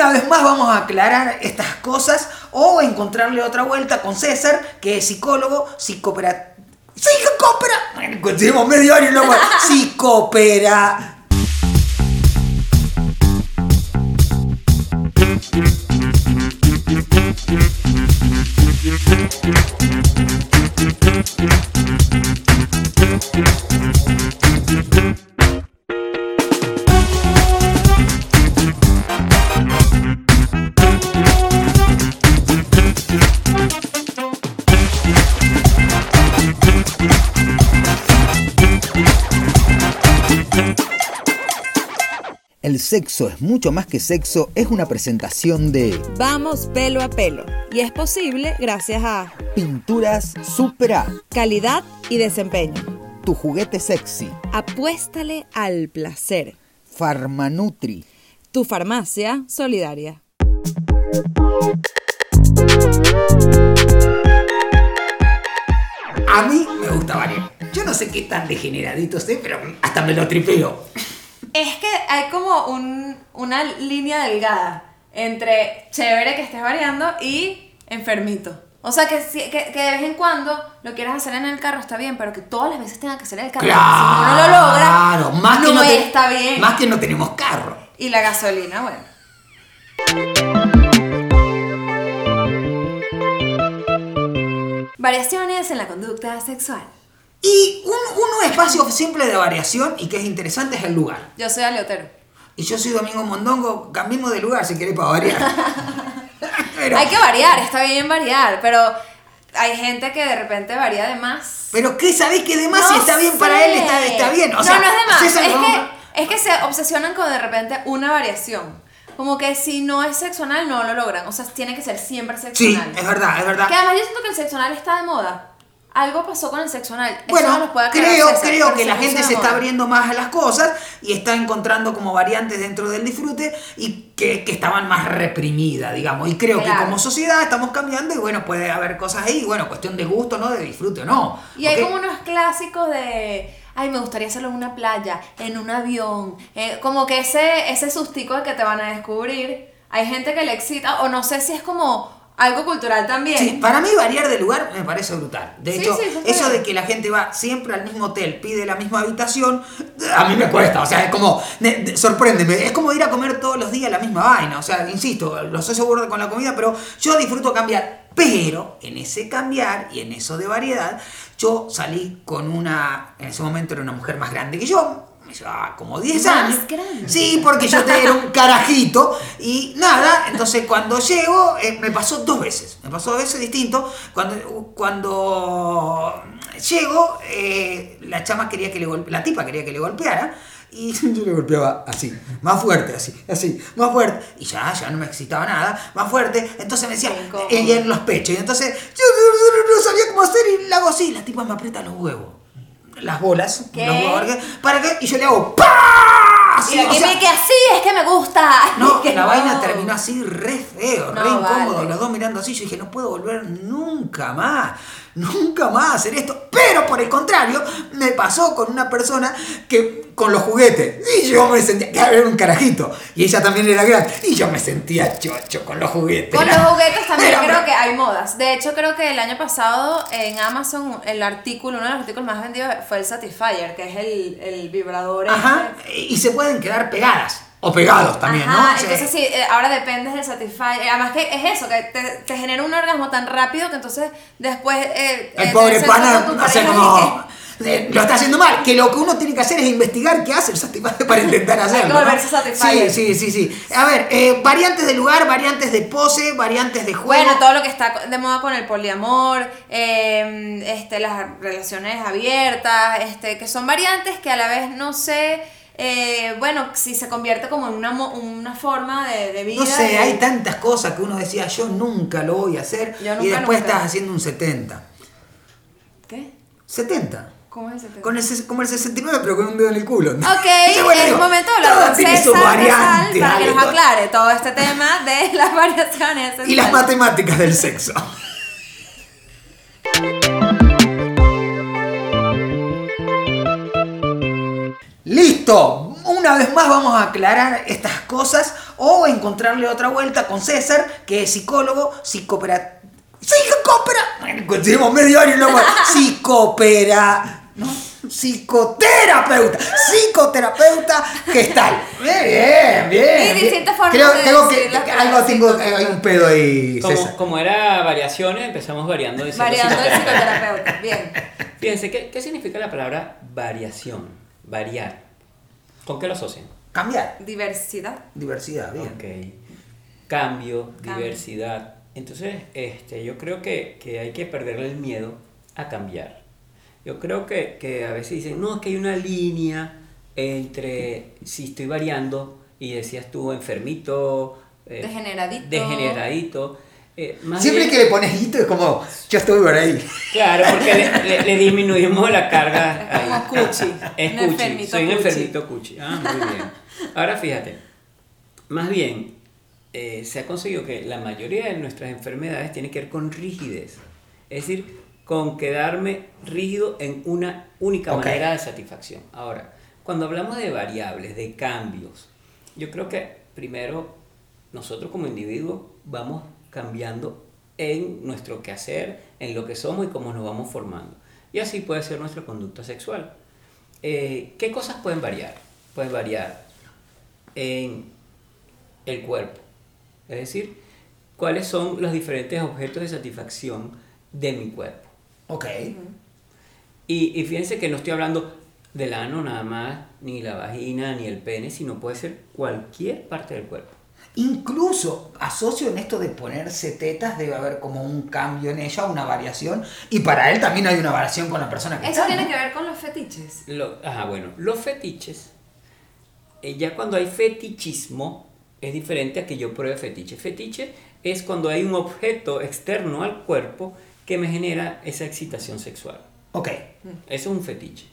una vez más vamos a aclarar estas cosas o encontrarle otra vuelta con César, que es psicólogo, psicopera... ¡Psicopera! Bueno, medio año y no Psicopera... sexo es mucho más que sexo es una presentación de Vamos pelo a pelo. Y es posible gracias a Pinturas Supera, calidad y desempeño. tu juguete sexy, Apuéstale al placer. Farmanutri. Tu farmacia solidaria. A mí me gusta variar. Yo no sé qué tan degeneradito sé, pero hasta me lo tripeo. Es que hay como un- una línea delgada entre chévere que estés variando y enfermito. O sea, que, que, que de vez en cuando lo quieras hacer en el carro está bien, pero que todas las veces tenga que ser en el carro. porque Si uno no lo logra, Claro, más que no, no, te- está bien. Más que no tenemos carro. Y la gasolina, bueno. Variaciones en la conducta sexual. Y un, un espacio simple de variación y que es interesante es el lugar. Yo soy aleotero. Y yo soy Domingo Mondongo, cambiemos de lugar si querés para variar. pero, Hay que variar, está bien variar, pero hay gente que de repente varía de más. pero ¿qué sabés que demás si No está bien sé. para él está, está bien? O no, sea, no es de más. César Es que, es que se obsesionan con de repente una variación. Como que si no es sexual no lo logran. O sea, tiene que ser siempre Sí, sexual. es verdad, es verdad. Que además yo siento que el sexual está de moda. Algo pasó con el sexual. Eso Bueno, nos puede creo, creo que la gente se está abriendo más a las cosas y está encontrando como variantes dentro del disfrute y que, que estaban más reprimidas, digamos. Y creo que como sociedad estamos cambiando y bueno, puede haber cosas ahí, bueno, cuestión de gusto, ¿no? De disfrute o no. Y hay como unos clásicos de. Ay, me gustaría hacerlo en una playa, en un avión. eh, como que ese, ese sustico de que te van a descubrir. Hay gente que le excita, o no sé si es como algo cultural también. Sí, para mí variar de lugar me parece brutal. De Sí, hecho, sí, eso de que la gente va siempre al mismo hotel, pide la misma habitación, a mí me cuesta. O sea, es como, sorpréndeme, es como ir a comer todos los días la misma vaina. O sea, insisto, lo soy seguro con la comida, pero yo disfruto cambiar. Pero en ese cambiar y en eso de variedad, yo salí con una, en ese momento era una mujer más grande que yo, me llevaba como 10 Más años. grande. Sí, porque yo era un carajito y nada, entonces cuando llego, eh, me pasó dos veces, me pasó dos veces distinto. Cuando, cuando llego, eh, la chama quería que le golpe, la tipa quería que le golpeara. Y yo le golpeaba así, más fuerte, así, así, más fuerte. Y ya, ya no me excitaba nada, más fuerte. Entonces me decía, ella en los pechos. Y entonces yo no, no sabía cómo hacer y la hago así. La tipa me aprieta los huevos, las bolas, ¿Qué? los huevos, ¿para qué? Y yo le hago ¡pah! Así, y o sea, me que así, es que me gusta. no, Que la no. vaina terminó así re feo, No, re incómodo, vale. los dos mirando así, yo dije, no puedo volver nunca más, nunca más hacer esto. Pero por el contrario, me pasó con una persona que con los juguetes, y yo me sentía, que era un carajito, y ella también era grande, y yo me sentía chocho con los juguetes. Con los juguetes también Era- creo que hay modas. De hecho, creo que el año pasado en Amazon el artículo, uno de los artículos más vendidos fue el Satisfyer, que es el, el vibrador. Ajá, este. y se pueden quedar pegadas, o pegados también, Ajá, ¿no? Entonces sí, eh, ahora dependes del Satisfyer. Además que es eso, que te, te genera un orgasmo tan rápido que entonces después... eh, El eh, pobre te pana, no sé cómo. eh, Lo está haciendo mal. Que lo que uno tiene que hacer es investigar qué hace el Satisfyer para intentar hacerlo. Sí, sí, sí, sí. A ver, eh, variantes de lugar, variantes de pose, variantes de juego. Bueno, todo lo que está de moda con el poliamor, eh, este, las relaciones abiertas, este, que son variantes que a la vez no sé, eh, bueno, si se convierte como en una, una forma de, de vida. No sé, de- hay tantas cosas que uno decía, yo nunca lo voy a hacer. Yo y después nunca. estás haciendo un 70. ¿Qué? 70. ¿Cómo es ese tema? Con el, como el 69, pero con un dedo en el culo. Ok, Entonces, bueno, momento de Casal variantes, para que nos aclare todo este tema de las variaciones. Y las matemáticas del sexo. Listo. Una vez más vamos a aclarar estas cosas o encontrarle otra vuelta con César, que es psicólogo, psicopera... Psicopera... Medio año y luego... Psicopera... ¿no? Psicoterapeuta, psicoterapeuta gestal. Bien, bien, bien. Y distintas formas Creo, de tengo que, algo tengo, hay un pedo ahí, Como, César. como era variaciones, empezamos variando. diciendo Variando el psicoterapeuta. psicoterapeuta. Bien. Fíjense, ¿qué, ¿qué significa la palabra variación? Variar. ¿Con qué lo asocian? Cambiar, Diversidad. diversidad, bien. Ok. Cambio, Cambio. diversidad. Entonces, este, yo creo que, que hay que perderle el miedo a cambiar. Yo creo que, que a veces dicen, no, es que hay una línea entre si estoy variando y decías tú enfermito, eh, Degeneradito. degeneradito. Eh, más Siempre bien- que le pones hito es como, yo estoy por ahí. Claro, porque le, le- le disminuimos la carga. Como ahí. cuchi. Es Un cuchi. enfermito Soy un enfermito cuchi. Ah, muy bien. Ahora fíjate, más bien eh, se ha conseguido que la mayoría de nuestras enfermedades tienen que ver con rigidez. Es decir, con quedarme rígido en una única manera de satisfacción. Ahora, cuando hablamos de variables, de cambios, yo creo que primero nosotros como individuos vamos cambiando en nuestro quehacer, en lo que somos y cómo nos vamos formando. Y así puede ser nuestra conducta sexual. Eh, ¿Qué cosas pueden variar? Pueden variar en el cuerpo. Es decir, cuáles son los diferentes objetos de satisfacción de mi cuerpo. Ok. Y, y fíjense que no estoy hablando del ano nada más, ni la vagina, ni el pene, sino puede ser cualquier parte del cuerpo. Incluso asocio en esto de ponerse tetas, debe haber como un cambio en ella, una variación. Y para él también hay una variación con la persona que Eso está. tiene ¿no? que ver con los fetiches. Lo- ajá, bueno, los fetiches, eh, ya cuando hay fetichismo, es diferente a que yo pruebe fetiche. Fetiche es cuando hay un objeto externo al cuerpo que me genera esa excitación sexual. Ok. Eso es un fetiche.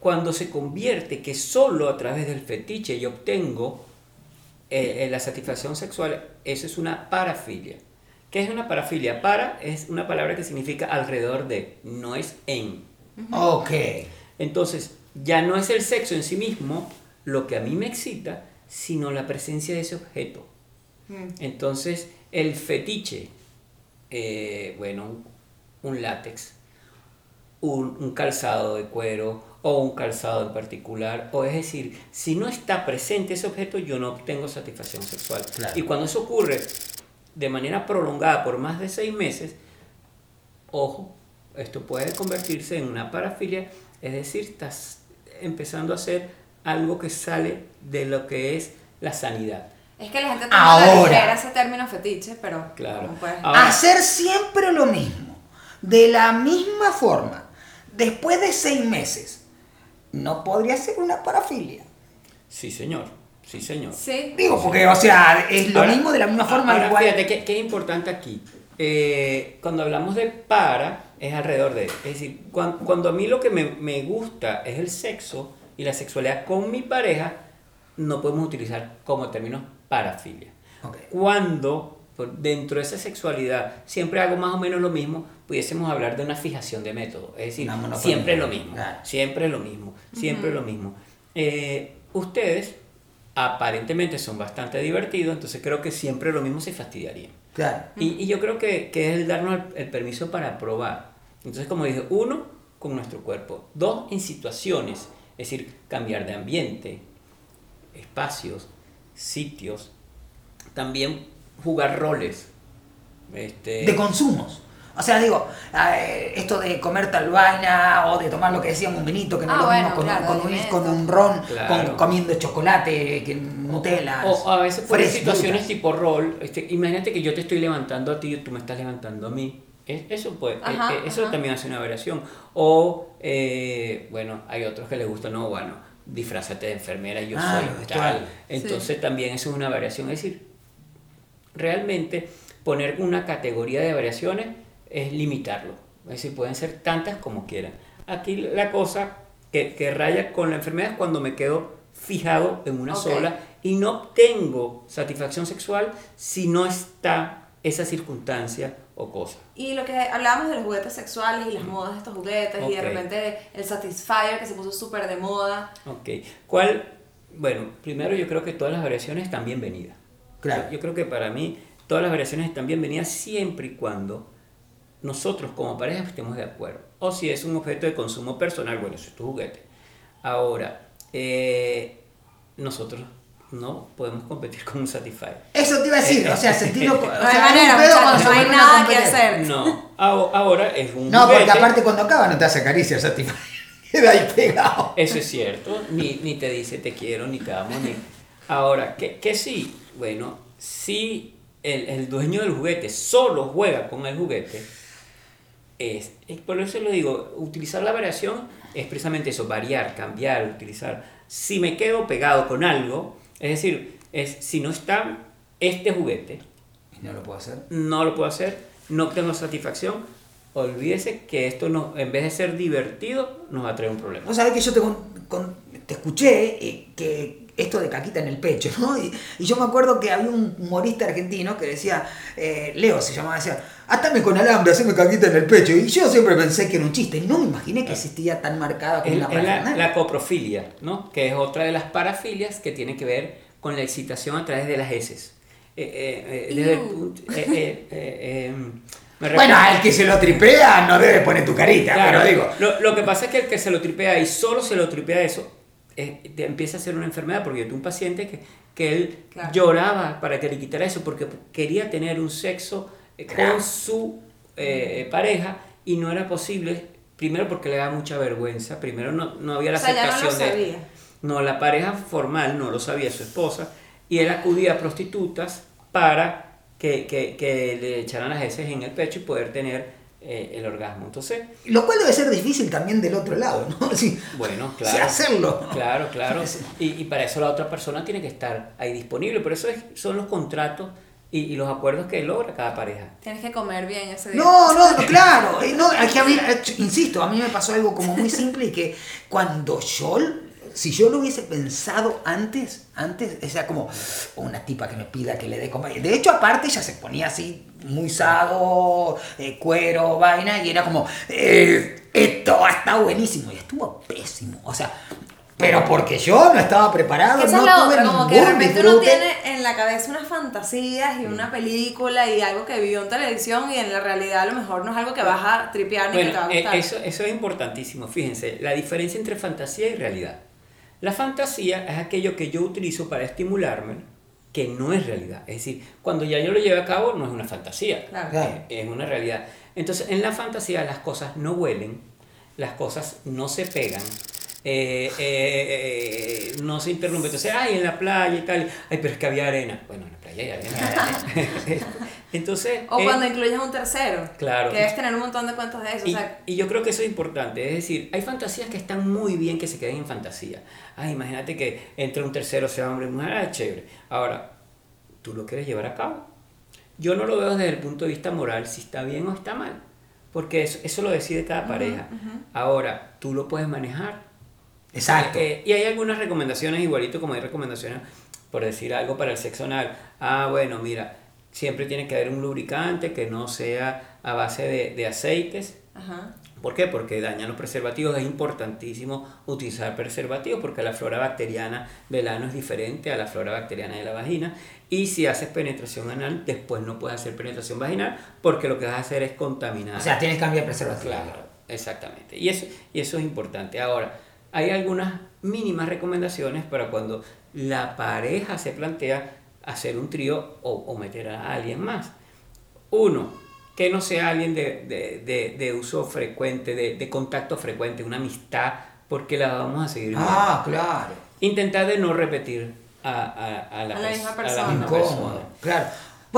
Cuando se convierte que solo a través del fetiche yo obtengo eh, eh, la satisfacción sexual, eso es una parafilia. ¿Qué es una parafilia? Para es una palabra que significa alrededor de, no es en. Ok. Entonces, ya no es el sexo en sí mismo lo que a mí me excita, sino la presencia de ese objeto. Entonces, el fetiche, eh, bueno, un, un látex, un, un calzado de cuero o un calzado en particular, o es decir, si no está presente ese objeto, yo no obtengo satisfacción sexual. Claro. Y cuando eso ocurre de manera prolongada por más de seis meses, ojo, esto puede convertirse en una parafilia, es decir, estás empezando a hacer algo que sale de lo que es la sanidad. Es que la gente toma Ahora. ese término fetiche, pero. Claro. no Ahora- Hacer siempre lo mismo, de la misma forma, después de seis meses, no podría ser una parafilia. Sí, señor, sí, señor. Sí. Digo, porque, o sea, es lo Ahora- mismo de la misma forma, ahora, igual. Fíjate que es importante aquí. Eh, cuando hablamos de para, es alrededor de. Es decir, cuan- cuando, a mí lo que me, me gusta es el sexo y la sexualidad con mi pareja, no podemos utilizar como término parafilia. Cuando por dentro de esa sexualidad siempre hago más o menos lo mismo, pudiésemos hablar de una fijación de método. Es decir, siempre es lo mismo. Claro. Siempre es lo mismo. Siempre es lo mismo. Eh, ustedes aparentemente son bastante divertidos, entonces creo que siempre lo mismo se fastidiarían. Claro. Y, y yo creo que, que es el darnos el, el permiso para probar. Entonces, como dije, uno, con nuestro cuerpo. Dos, en situaciones, es decir, cambiar de ambiente, espacios, sitios. También jugar roles. Este, De consumos. O sea, digo, eh, esto de comer tal vaina o de tomar lo que decíamos, un vinito, que no Ah, lo bueno, mismo con, claro, con un, con un ron, Claro. con, comiendo chocolate, que Nutella. O a veces por situaciones frutas. tipo rol, este, imagínate que yo te estoy levantando a ti y tú me estás levantando a mí. Es- Eso, puede, Ajá, eh, eh, eso ajá. también hace una variación. O, eh, bueno, hay otros que les gusta, no, bueno, disfrázate de enfermera, yo Ah, soy tal. Entonces también eso es una variación. Es decir, realmente poner una categoría de variaciones es limitarlo. Es decir, pueden ser tantas como quieran. Aquí la cosa que, que raya con la enfermedad es cuando me quedo fijado en una sola y no obtengo satisfacción sexual si no está esa circunstancia o cosa. Y lo que hablábamos de los juguetes sexuales y las modas de estos juguetes y de repente el Satisfyer que se puso súper de moda. Ok. ¿Cuál? Bueno, primero yo creo que todas las variaciones están bienvenidas. Claro. Yo, yo creo que para mí todas las variaciones están bienvenidas siempre y cuando nosotros como pareja estemos de acuerdo. O si es un objeto de consumo personal, bueno, eso es tu juguete. Ahora, eh, nosotros no podemos competir con un Satisfyer. Eso te iba a decir, o sea, sentirlo. o No hay manera, un pedo muchachos, cuando se no hay nada que hacer. No, Aho- ahora es un No, porque juguete. aparte cuando acaba no te hace caricia Satisfyer. Queda ahí pegado. Eso es cierto, ni, ni te dice te quiero, ni te amo, ni... Ahora, que, que sí, bueno, si el, el dueño del juguete solo juega con el juguete, es, es- por eso lo digo, utilizar la variación es precisamente eso, variar, cambiar, utilizar. Si me quedo pegado con algo, es decir, es, si no está este juguete, Y no lo puedo hacer. no lo puedo hacer, no tengo satisfacción, olvídese que esto no, en vez de ser divertido, nos va a traer un problema. Vos sabés que yo te, con- con- te escuché eh, que esto de caquita en el pecho, ¿no? Y, y yo me acuerdo que había un humorista argentino que decía, eh, Leo se llamaba, decía, atame con alambre, haceme caquita en el pecho. Y yo siempre pensé que era un chiste, no me imaginé que existía tan marcada como es la, parafernalia. la coprofilia, ¿no? Que es otra de las parafilias que tiene que ver con la excitación a través de las heces. Eh, eh, desde el Bueno, al que se lo tripea no debe poner tu carita, Claro, pero digo, Lo, lo que pasa es que el que se lo tripea y solo se lo tripea eso, eh, te empieza a ser una enfermedad. Porque yo tuve un paciente que, que él Claro. lloraba para que le quitara eso porque quería tener un sexo eh, Claro. con su eh, pareja y no era posible. Primero porque le daba mucha vergüenza, primero no, no había la O sea, ya no lo aceptación de... sabía. No, la pareja formal no lo sabía su esposa y él acudía a prostitutas para que, que, que le echaran las heces en el pecho y poder tener eh, el orgasmo. Entonces, lo cual debe ser difícil también del otro lado, ¿no? Sí, bueno, claro. hacerlo. Claro, claro. Y, y para eso la otra persona tiene que estar ahí disponible. Por eso es- son los contratos y, y los acuerdos que logra cada pareja. Tienes que comer bien ese día. No, no, no, claro. No, que a mí, eh, insisto, a mí me pasó algo como muy simple y que cuando yo, si yo lo hubiese pensado antes, antes, o sea, como una tipa que me pida que le dé compañía. De hecho, aparte, ella se ponía así, muy sado, eh, cuero, vaina, y era como, eh, esto está buenísimo. Y estuvo pésimo. O sea, pero porque yo no estaba preparado, esa no es la tuve otra, como que de repente uno tiene en la cabeza unas fantasías y una película y algo que vio en televisión y en la realidad a lo mejor no es algo que vas a tripear ni que te va Bueno, a eh, gustar. eso, eso es importantísimo. Fíjense, la diferencia entre fantasía y realidad. La fantasía es aquello que yo utilizo para estimularme, que no es realidad. Es decir, cuando ya yo lo llevo a cabo, no es una fantasía, Claro. Claro. es, es una realidad. Entonces, en la fantasía las cosas no huelen, las cosas no se pegan, eh, eh, eh, no se interrumpen. Entonces, ay, en la playa y tal, ay, pero es que había arena. Bueno, en la playa hay arena. Entonces, O cuando incluyes un tercero. Claro. Que debes tener un montón de cuentos de eso. y, o sea, y yo creo que eso es importante, es decir, hay fantasías que están muy bien que se queden en fantasía. Ay, imagínate que entre un tercero sea hombre y mujer, ah, chévere. Ahora, tú lo quieres llevar a cabo. Yo no lo veo desde el punto de vista moral si está bien o está mal, porque eso, eso lo decide cada pareja. Ahora, tú lo puedes manejar. Exacto. Eh, y hay algunas recomendaciones, igualito como hay recomendaciones, por decir algo para el sexo anal. Ah, bueno, mira, siempre tiene que haber un lubricante que no sea a base de, de aceites. ajá. ¿Por qué? Porque dañan los preservativos. Es importantísimo utilizar preservativos porque la flora bacteriana del ano es diferente a la flora bacteriana de la vagina. Y si haces penetración anal, después no puedes hacer penetración vaginal porque lo que vas a hacer es contaminar. O sea, tienes que cambiar preservativo. Claro, exactamente. Y eso, y eso es importante. Ahora, hay algunas mínimas recomendaciones para cuando la pareja se plantea hacer un trío o, o meter a alguien más. Uno, que no sea alguien de, de- de- de uso frecuente, de, de contacto frecuente, una amistad, porque la vamos a seguir viendo. Ah, claro. Intentar de no repetir a, a- a la, A la misma a persona. misma persona. Claro.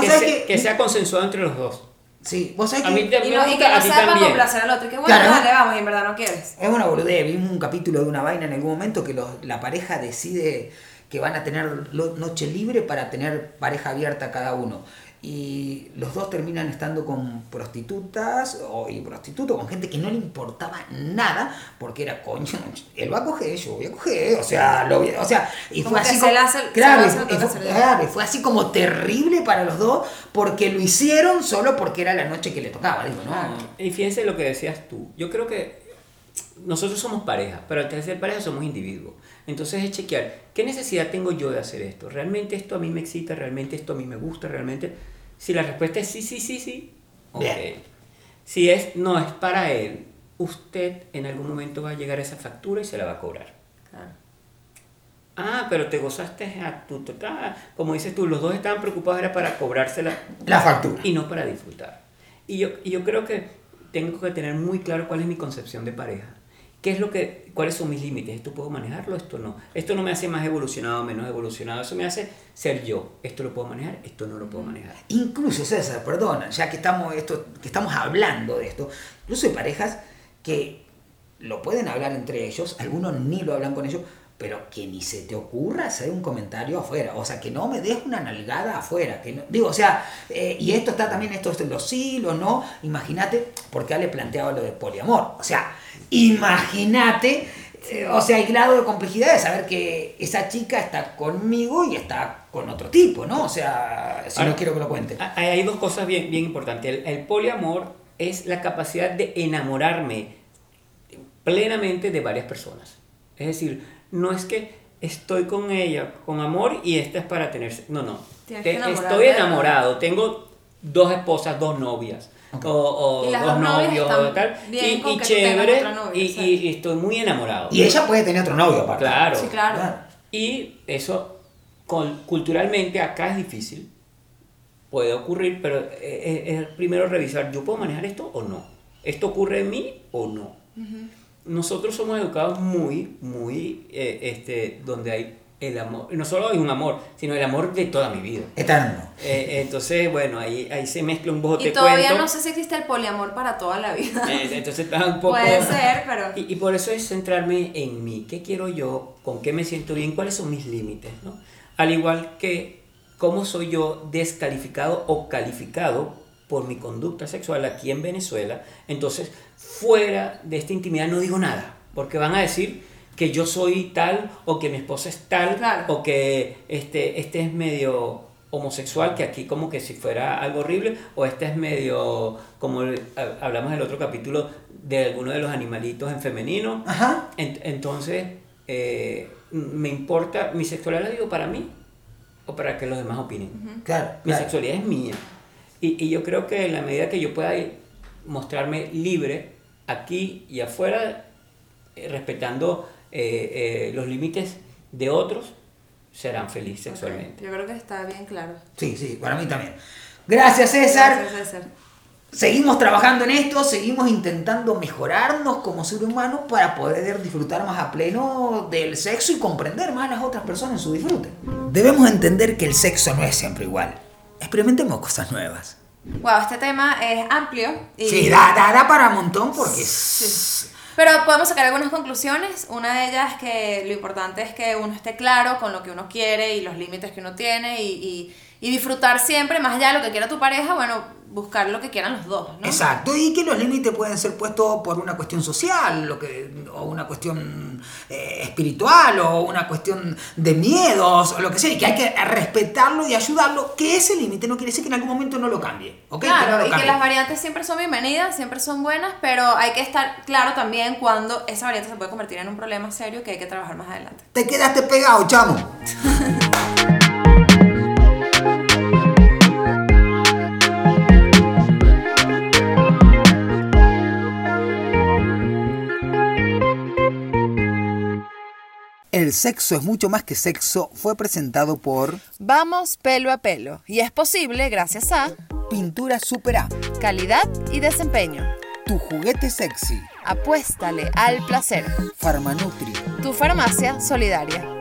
Que, se- que, que sea consensuado entre los dos. Sí, vos sabés A que mí te- Y, no, y que a no también. complacer al otro. Y que bueno, Claro. dale, vamos, y en verdad no quieres. es una boludez. Vimos un capítulo de una vaina en algún momento que los- la pareja decide que van a tener lo- noche libre para tener pareja abierta cada uno. Y los dos terminan estando con prostitutas o, y prostitutos, con gente que no le importaba nada, porque era coño, él va a coger, yo voy a coger, o sea, lo voy a- o sea, y Como fue así como, hace- claro, hace fue- y claro, fue así como terrible para los dos, porque lo hicieron solo porque era la noche que le tocaba, digo, no, Y fíjense lo que decías tú. Yo creo que nosotros somos pareja, pero al ser pareja somos individuos. Entonces es chequear, ¿qué necesidad tengo yo de hacer esto? ¿Realmente esto a mí me excita? ¿Realmente esto a mí me gusta? ¿Realmente? Si la respuesta es sí, sí, sí, sí, ok. Bien. Si es no es para él, usted en algún momento va a llegar a esa factura y se la va a cobrar. Claro. Ah, pero te gozaste a tu total. Como dices tú, los dos estaban preocupados era para cobrársela La factura. y no para disfrutar. Y yo, y yo creo que tengo que tener muy claro cuál es mi concepción de pareja. ¿Qué es lo que, ¿Cuáles son mis límites? ¿Esto puedo manejarlo? ¿Esto no? Esto no me hace más evolucionado, menos evolucionado. Eso me hace ser yo. ¿Esto lo puedo manejar? Esto no lo puedo manejar. Incluso, César, perdona, ya que estamos, esto, que estamos hablando de esto, incluso hay parejas que lo pueden hablar entre ellos, algunos ni lo hablan con ellos, pero que ni se te ocurra hacer un comentario afuera, o sea, que no me des una nalgada afuera, que digo, o sea, eh, y esto está también, esto es los sí, los no, imagínate, porque ya le planteaba lo de poliamor, o sea, imagínate, eh, o sea, el grado de complejidad de saber que esa chica está conmigo y está con otro tipo, ¿no? O sea, si Ahora, no quiero que lo cuente. Hay hay dos cosas bien, bien importantes. El, el poliamor es la capacidad de enamorarme plenamente de varias personas. Es decir, no es que estoy con ella con amor y esta es para tener... No, no. Te- estoy enamorado. Tengo dos esposas, dos novias. O, o Y las dos novios, están o tal. bien y, con chévere. y, y- y estoy muy enamorado. Y ella puede tener otro novio aparte. Claro. Sí, claro. Claro. Y eso col- culturalmente acá es difícil. Puede ocurrir, pero eh, eh, es primero revisar, ¿yo puedo manejar esto o no? ¿Esto ocurre en mí o no? Nosotros somos educados muy, muy, eh, este, donde hay el amor, no solo hay un amor, sino el amor de toda mi vida. Eterno. Eh, entonces, bueno, ahí, ahí se mezcla un bote Y todavía cuento. no sé si existe el poliamor para toda la vida. Eh, entonces está un poco... Puede ser, pero... Y, y por eso es centrarme en mí. ¿Qué quiero yo? ¿Con qué me siento bien? ¿Cuáles son mis límites? ¿no? Al igual que cómo soy yo descalificado o calificado por mi conducta sexual aquí en Venezuela. Entonces, fuera de esta intimidad no digo nada, porque van a decir que yo soy tal o que mi esposa es tal Claro. o que este, este es medio homosexual, que aquí como que si fuera algo horrible, o este es medio, como hablamos en el otro capítulo, de alguno de los animalitos en femenino. Ajá. Ent- entonces, eh, me importa, mi sexualidad la digo para mí o para que los demás opinen. Claro. Mi claro. sexualidad es mía. Y, y yo creo que en la medida que yo pueda ir- mostrarme libre aquí y afuera, eh, respetando eh, eh, los límites de otros, serán felices sexualmente. Yo creo que está bien claro. Sí, sí, para mí también. Gracias, César. Gracias, César. Seguimos trabajando en esto, seguimos intentando mejorarnos como ser humano para poder disfrutar más a pleno del sexo y comprender más a las otras personas en su disfrute. Debemos entender que el sexo no es siempre igual. Experimentemos cosas nuevas. Wow, este tema es amplio. Y Sí, da, da, da para un montón porque. Sí. Pero podemos sacar algunas conclusiones. Una de ellas es que lo importante es que uno esté claro con lo que uno quiere y los límites que uno tiene y, y- y disfrutar siempre, más allá de lo que quiera tu pareja, bueno, buscar lo que quieran los dos, ¿no? Exacto, y que los límites pueden ser puestos por una cuestión social, lo que, o una cuestión eh, espiritual, o una cuestión de miedos, o lo que sea, y que hay que respetarlo y ayudarlo, que ese límite no quiere decir que en algún momento no lo cambie, ¿ok? Que no Claro, lo y que las variantes siempre son bienvenidas, siempre son buenas, pero hay que estar claro también cuando esa variante se puede convertir en un problema serio que hay que trabajar más adelante. Te quedaste pegado, chamo. El sexo es mucho más que sexo fue presentado por Vamos pelo a pelo y es posible gracias a Pintura Super A, calidad y desempeño. tu juguete sexy, Apuéstale al placer. Farmanutri. Tu farmacia solidaria.